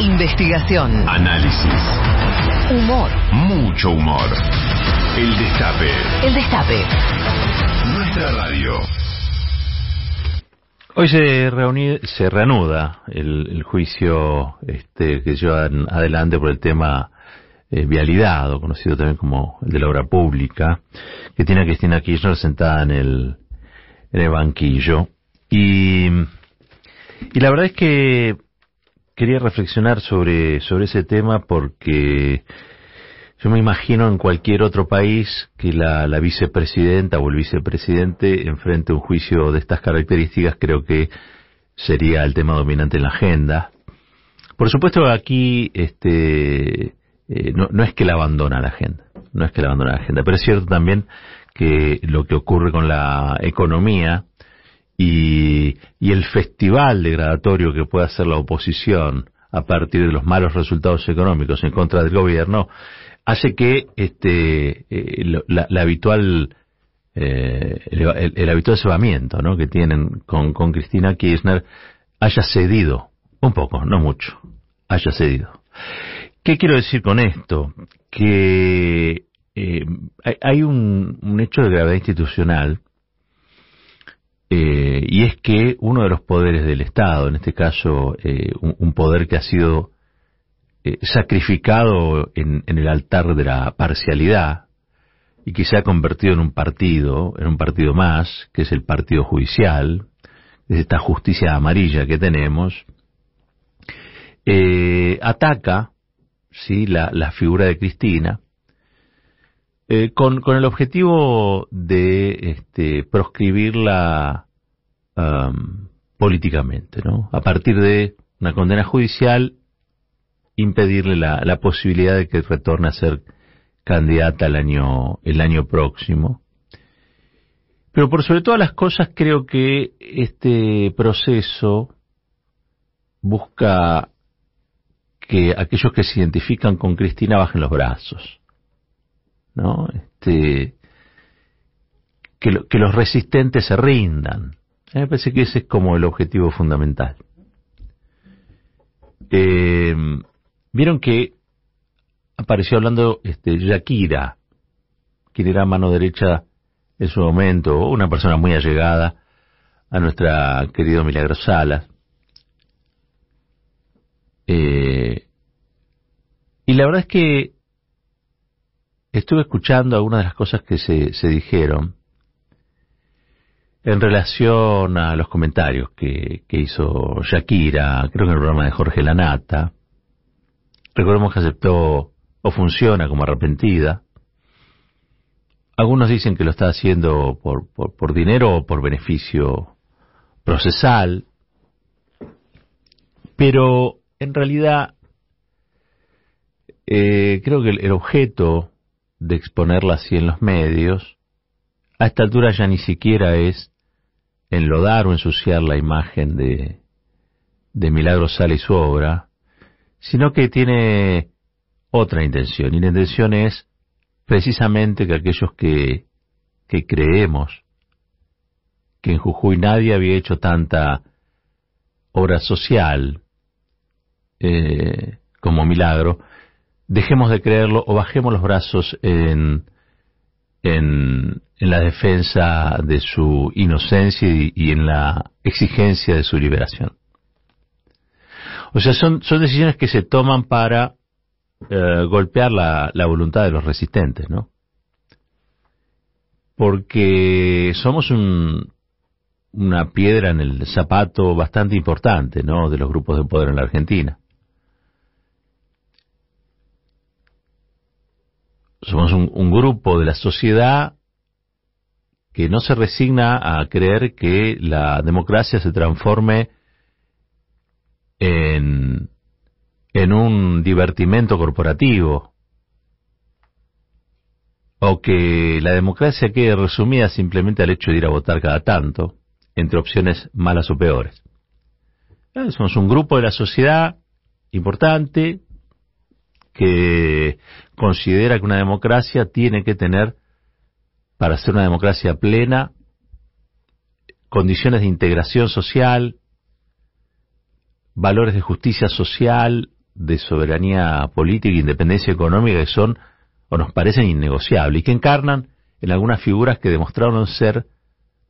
Investigación. Análisis. Humor. Mucho humor. El Destape. El Destape. Nuestra radio. Hoy se, reuni- se reanuda el, el juicio este, que llevan adelante por el tema eh, vialidad, o conocido también como el de la obra pública, que tiene a Cristina Kirchner sentada en el, en el banquillo. Y, y la verdad es que quería reflexionar sobre, sobre ese tema porque yo me imagino en cualquier otro país que la, vicepresidenta o el vicepresidente enfrente un juicio de estas características, creo que sería el tema dominante en la agenda. Por supuesto, aquí este, eh, no, no es que la abandona la agenda, no es que la abandona la agenda, pero es cierto también que lo que ocurre con la economía y, y el festival degradatorio que puede hacer la oposición a partir de los malos resultados económicos en contra del gobierno hace que este eh, la, la habitual eh, el, el- habitual cebamiento ¿no? que tienen con, con Cristina Kirchner haya cedido un poco, no mucho, haya cedido. ¿Qué quiero decir con esto? Que eh, hay, un hecho de gravedad institucional eh, y es que uno de los poderes del Estado, en este caso eh, un, poder que ha sido eh, sacrificado en, el altar de la parcialidad y que se ha convertido en un partido, en un partido más, que es el partido judicial, es esta justicia amarilla que tenemos, ataca sí la figura de Cristina eh, con, con el objetivo de este, proscribirla am, políticamente, ¿no? A partir de una condena judicial, impedirle la, posibilidad de que retorne a ser candidata el año próximo. Pero por sobre todas las cosas creo que este proceso busca que aquellos que se identifican con Cristina bajen los brazos. ¿No? Este, que, lo- que los resistentes se rindan. Me parece que ese es como el objetivo fundamental. Eh, Vieron que apareció hablando este, Shakira, quien era mano derecha en su momento, una persona muy allegada a nuestra querida Milagro Salas. Eh, y la verdad es que estuve escuchando algunas de las cosas que se, dijeron en relación a los comentarios que, hizo Shakira, creo que en el programa de Jorge Lanata. Recordemos que aceptó o funciona como arrepentida. Algunos dicen que lo está haciendo por, dinero o por beneficio procesal, pero en realidad eh, creo que el objeto de exponerla así en los medios, a esta altura ya ni siquiera es enlodar o ensuciar la imagen de, de Milagro Sala y su obra, sino que tiene otra intención, y la intención es precisamente que aquellos que, que creemos que en Jujuy nadie había hecho tanta obra social eh, como milagro, dejemos de creerlo o bajemos los brazos en, en, la defensa de su inocencia y, y en la exigencia de su liberación. O sea, son, son decisiones que se toman para eh, golpear la, la voluntad de los resistentes, ¿no? Porque somos un, una piedra en el zapato bastante importante, ¿no? De los grupos de poder en la Argentina. Somos un, grupo de la sociedad que no se resigna a creer que la democracia se transforme en, en un divertimento corporativo o que la democracia quede resumida simplemente al hecho de ir a votar cada tanto entre opciones malas o peores. Somos un grupo de la sociedad importante que considera que una democracia tiene que tener, para ser una democracia plena, condiciones de integración social, valores de justicia social, de soberanía política e independencia económica que son o nos parecen innegociables y que encarnan en algunas figuras que demostraron ser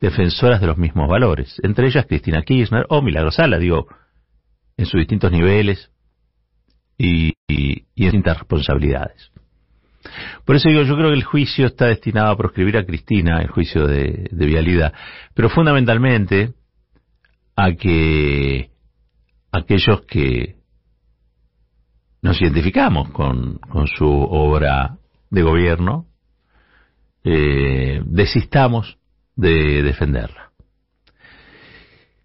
defensoras de los mismos valores, entre ellas Cristina Kirchner o Milagrosala, digo, en sus distintos niveles y, y, distintas responsabilidades. Por eso digo, yo creo que el juicio está destinado a proscribir a Cristina, el juicio de, vialidad, pero fundamentalmente a que aquellos que nos identificamos con, con su obra de gobierno, eh, desistamos de defenderla.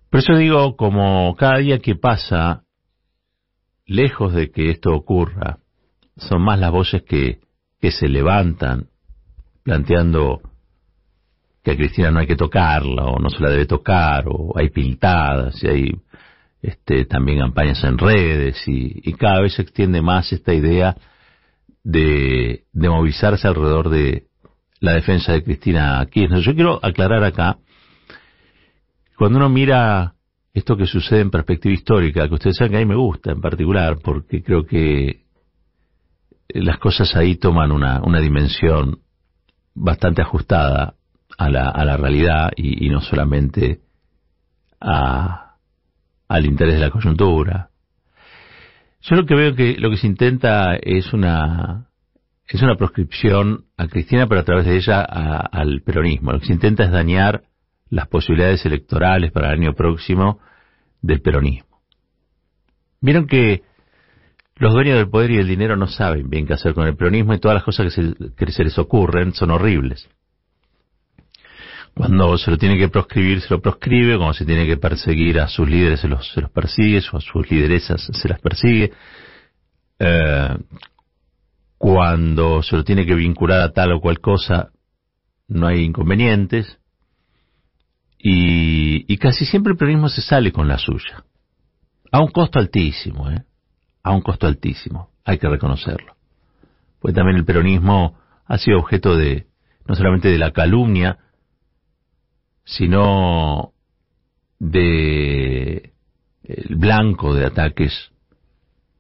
Por eso digo, como cada día que pasa, lejos de que esto ocurra, son más las voces que, se levantan planteando que a Cristina no hay que tocarla o no se la debe tocar o hay pintadas y hay este, también campañas en redes y, y, cada vez se extiende más esta idea de, de movilizarse alrededor de la defensa de Cristina Kirchner. Yo quiero aclarar acá, cuando uno mira esto que sucede en perspectiva histórica, que ustedes saben que a mí me gusta en particular, porque creo que las cosas ahí toman una, una dimensión bastante ajustada a la, a la realidad y, y no solamente a, al interés de la coyuntura. Yo lo que veo que lo que se intenta es una es una proscripción a Cristina, pero a través de ella al peronismo. Lo que se intenta es dañar las posibilidades electorales para el año próximo del peronismo. Vieron que los dueños del poder y del dinero no saben bien qué hacer con el peronismo y todas las cosas que se, se les ocurren son horribles. Cuando se lo tiene que proscribir, se lo proscribe, cuando se tiene que perseguir a sus líderes, se los, se los persigue, o a sus lideresas se las persigue. Eh, cuando se lo tiene que vincular a tal o cual cosa, no hay inconvenientes. Y, casi siempre el peronismo se sale con la suya. A un costo altísimo, ¿eh? A un costo altísimo, hay que reconocerlo. Pues también el peronismo ha sido objeto de, no solamente de la calumnia, sino de blanco de ataques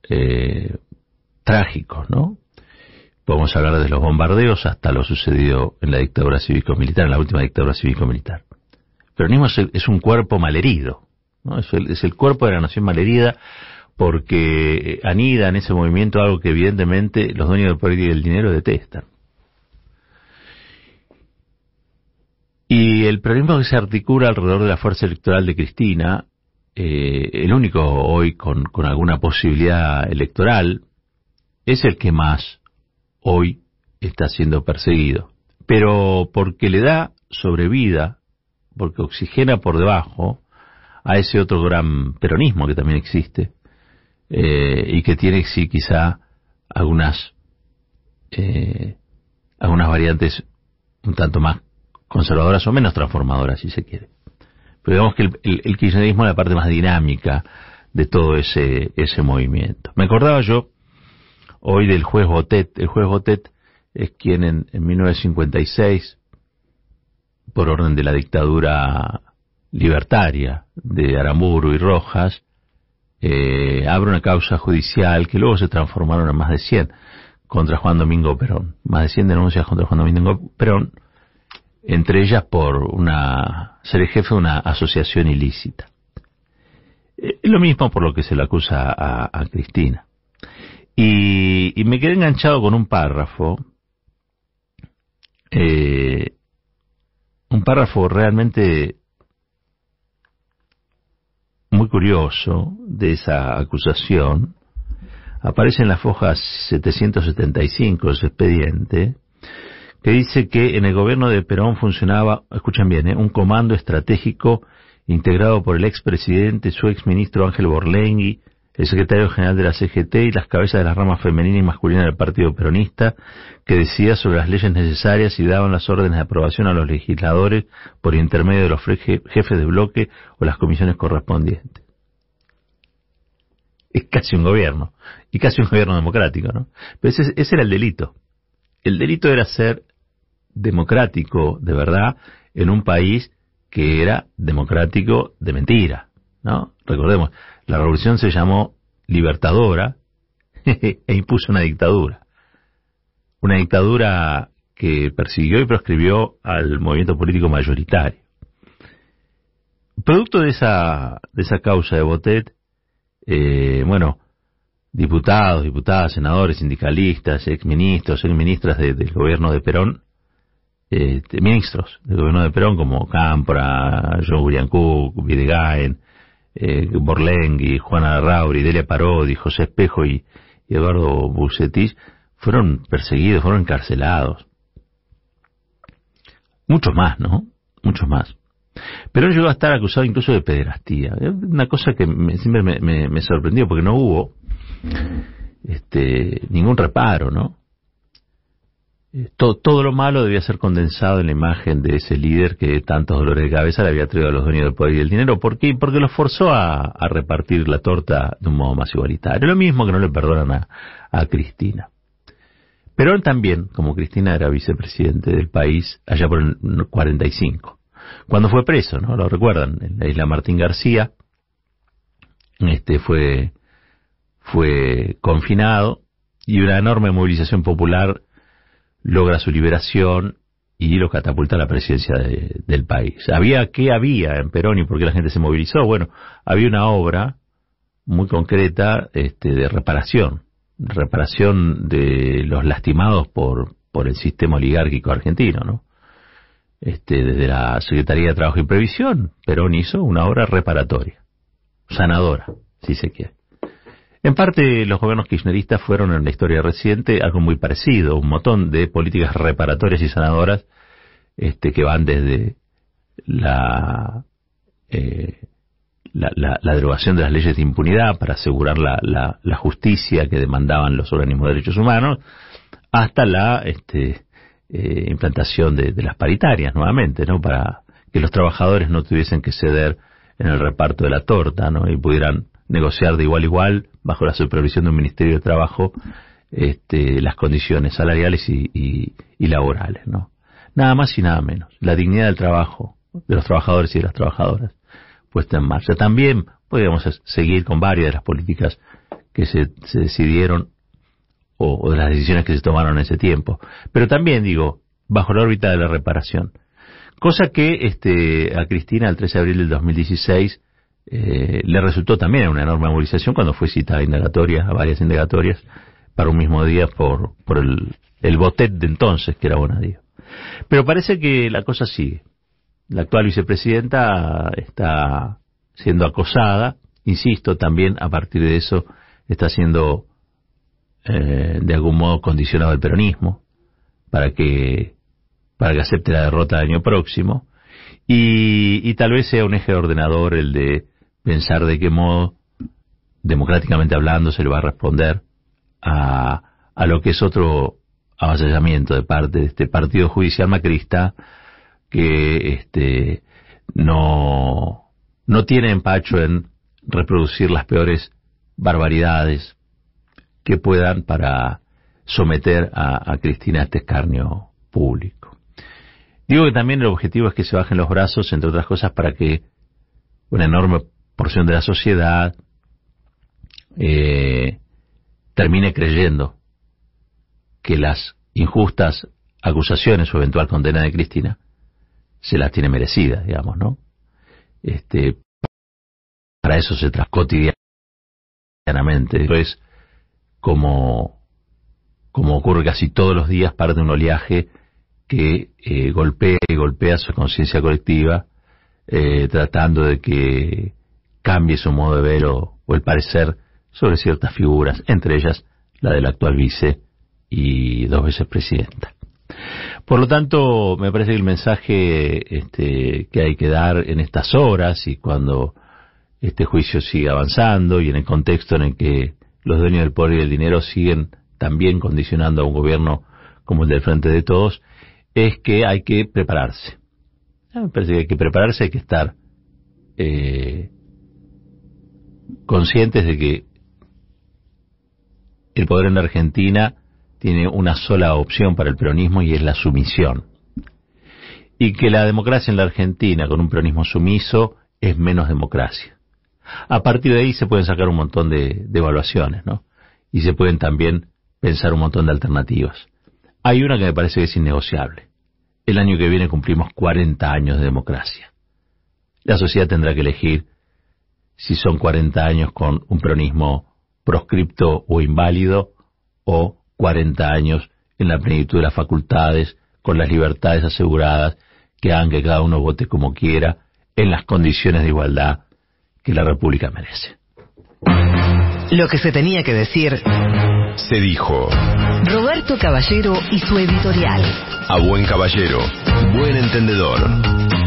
eh, trágicos, ¿no? Podemos hablar de los bombardeos hasta lo sucedido en la dictadura cívico-militar, en la última dictadura cívico-militar. Peronismo es, un cuerpo malherido, ¿no? Es el, es cuerpo de la nación malherida porque anida en ese movimiento algo que evidentemente los dueños del poder y del dinero detestan. Y el peronismo que se articula alrededor de la fuerza electoral de Cristina, eh, el único hoy con, con alguna posibilidad electoral, es el que más hoy está siendo perseguido. Pero porque le da sobrevida, porque oxigena por debajo a ese otro gran peronismo que también existe, eh, y que tiene sí quizá algunas, eh, algunas variantes un tanto más conservadoras o menos transformadoras, si se quiere. Pero digamos que el, el, kirchnerismo es la parte más dinámica de todo ese, ese movimiento. Me acordaba yo hoy del juez Botet. El juez Botet es quien en, en 1956, por orden de la dictadura libertaria de Aramburu y Rojas, eh, abre una causa judicial que luego se transformaron en más de 100 contra Juan Domingo Perón. Más de 100 denuncias contra Juan Domingo Perón entre ellas por una ser el jefe de una asociación ilícita. Es lo mismo por lo que se le acusa a, Cristina. Y, me quedé enganchado con un párrafo, eh, un párrafo realmente muy curioso de esa acusación. Aparece en la foja 775 de su expediente, que dice que en el gobierno de Perón funcionaba, escuchen bien, ¿eh? un comando estratégico integrado por el expresidente, su exministro Ángel Borlengui, el secretario general de la CGT y las cabezas de las ramas femenina y masculina del Partido Peronista, que decía sobre las leyes necesarias y daban las órdenes de aprobación a los legisladores por intermedio de los jefes de bloque o las comisiones correspondientes. Es casi un gobierno, y casi un gobierno democrático, ¿no? Pero ese, ese era el delito. El delito era ser democrático de verdad en un país que era democrático de mentira, ¿no? Recordemos, la revolución se llamó libertadora e impuso una dictadura. Una dictadura que persiguió y proscribió al movimiento político mayoritario. Producto de esa, de esa causa de Botet, eh, bueno, diputados, diputadas, senadores, sindicalistas, exministros, exministras de, del gobierno de Perón, eh, ministros del gobierno de Perón como Cámpora, John William Cook, eh, Borlengui, Juana Rauri, Delia Parodi, José Espejo y, Eduardo Bucetich fueron perseguidos, fueron encarcelados. Muchos más, ¿no? Muchos más. Pero llegó a estar acusado incluso de pederastía. Una cosa que siempre me, me, sorprendió porque no hubo este, ningún reparo, ¿no? Todo, lo malo debía ser condensado en la imagen de ese líder que tantos dolores de cabeza le había traído a los dueños del poder y del dinero. ¿Por qué? Porque los forzó a, repartir la torta de un modo más igualitario. Lo mismo que no le perdonan a, a Cristina. Perón también, como Cristina era vicepresidente del país allá por el 45, cuando fue preso, ¿no? Lo recuerdan, en la isla Martín García, este fue confinado y una enorme movilización popular logra su liberación y lo catapulta a la presidencia del país. Había, ¿qué había en Perón y por qué la gente se movilizó? Bueno, había una obra muy concreta este, de reparación, reparación de los lastimados por, por el sistema oligárquico argentino, ¿no? Este, desde la Secretaría de Trabajo y Previsión, Perón hizo una obra reparatoria, sanadora, si se quiere. En parte, los gobiernos kirchneristas fueron en la historia reciente algo muy parecido, un montón de políticas reparatorias y sanadoras este, que van desde la, eh, la, derogación de las leyes de impunidad para asegurar la, justicia que demandaban los organismos de derechos humanos, hasta la este, eh, implantación de, de, las paritarias nuevamente, ¿no? Para que los trabajadores no tuviesen que ceder en el reparto de la torta, ¿no? Y pudieran negociar de igual a igual, bajo la supervisión de un Ministerio de Trabajo, este, las condiciones salariales y, laborales, ¿no? Nada más y nada menos. La dignidad del trabajo, de los trabajadores y de las trabajadoras, puesta en marcha. También podríamos seguir con varias de las políticas que se, decidieron o, o, de las decisiones que se tomaron en ese tiempo. Pero también, digo, bajo la órbita de la reparación. Cosa que este, a Cristina el 13 de abril del 2016 eh, le resultó también una enorme movilización cuando fue citada a indagatorias, a varias indagatorias, para un mismo día por, por el, el botet de entonces, que era Bonadío. Pero parece que la cosa sigue. La actual vicepresidenta está siendo acosada, insisto, también a partir de eso está siendo eh, de algún modo condicionado el peronismo para que para que acepte la derrota del año próximo y, y tal vez sea un eje ordenador el de pensar de qué modo, democráticamente hablando, se le va a responder a, a lo que es otro avasallamiento de parte de este partido judicial macrista que este no no tiene empacho en reproducir las peores barbaridades que puedan para someter a, a Cristina a este escarnio público. Digo que también el objetivo es que se bajen los brazos, entre otras cosas, para que una enorme porción de la sociedad eh, termine creyendo que las injustas acusaciones o eventual condena de Cristina se las tiene merecidas, digamos, ¿no? Este, para eso se trata cotidianamente. es como, como ocurre casi todos los días, parte de un oleaje que eh, golpea y golpea su conciencia colectiva, eh, tratando de que cambie su modo de ver o, el parecer sobre ciertas figuras, entre ellas la del actual vice y dos veces presidenta. Por lo tanto, me parece que el mensaje este, que hay que dar en estas horas y cuando este juicio sigue avanzando y en el contexto en el que los dueños del poder y del dinero siguen también condicionando a un gobierno como el del Frente de Todos, es que hay que prepararse. Me parece que hay que prepararse, hay que estar eh, conscientes de que el poder en la Argentina tiene una sola opción para el peronismo y es la sumisión. Y que la democracia en la Argentina, con un peronismo sumiso, es menos democracia. A partir de ahí se pueden sacar un montón de, evaluaciones, ¿no? y se pueden también pensar un montón de alternativas. Hay una que me parece que es innegociable. El año que viene cumplimos 40 años de democracia. La sociedad tendrá que elegir si son 40 años con un peronismo proscripto o inválido o 40 años en la plenitud de las facultades, con las libertades aseguradas, que hagan que cada uno vote como quiera, en las condiciones de igualdad que la República merece. Lo que se tenía que decir Se dijo. Roberto Caballero y su editorial. A buen caballero, buen entendedor.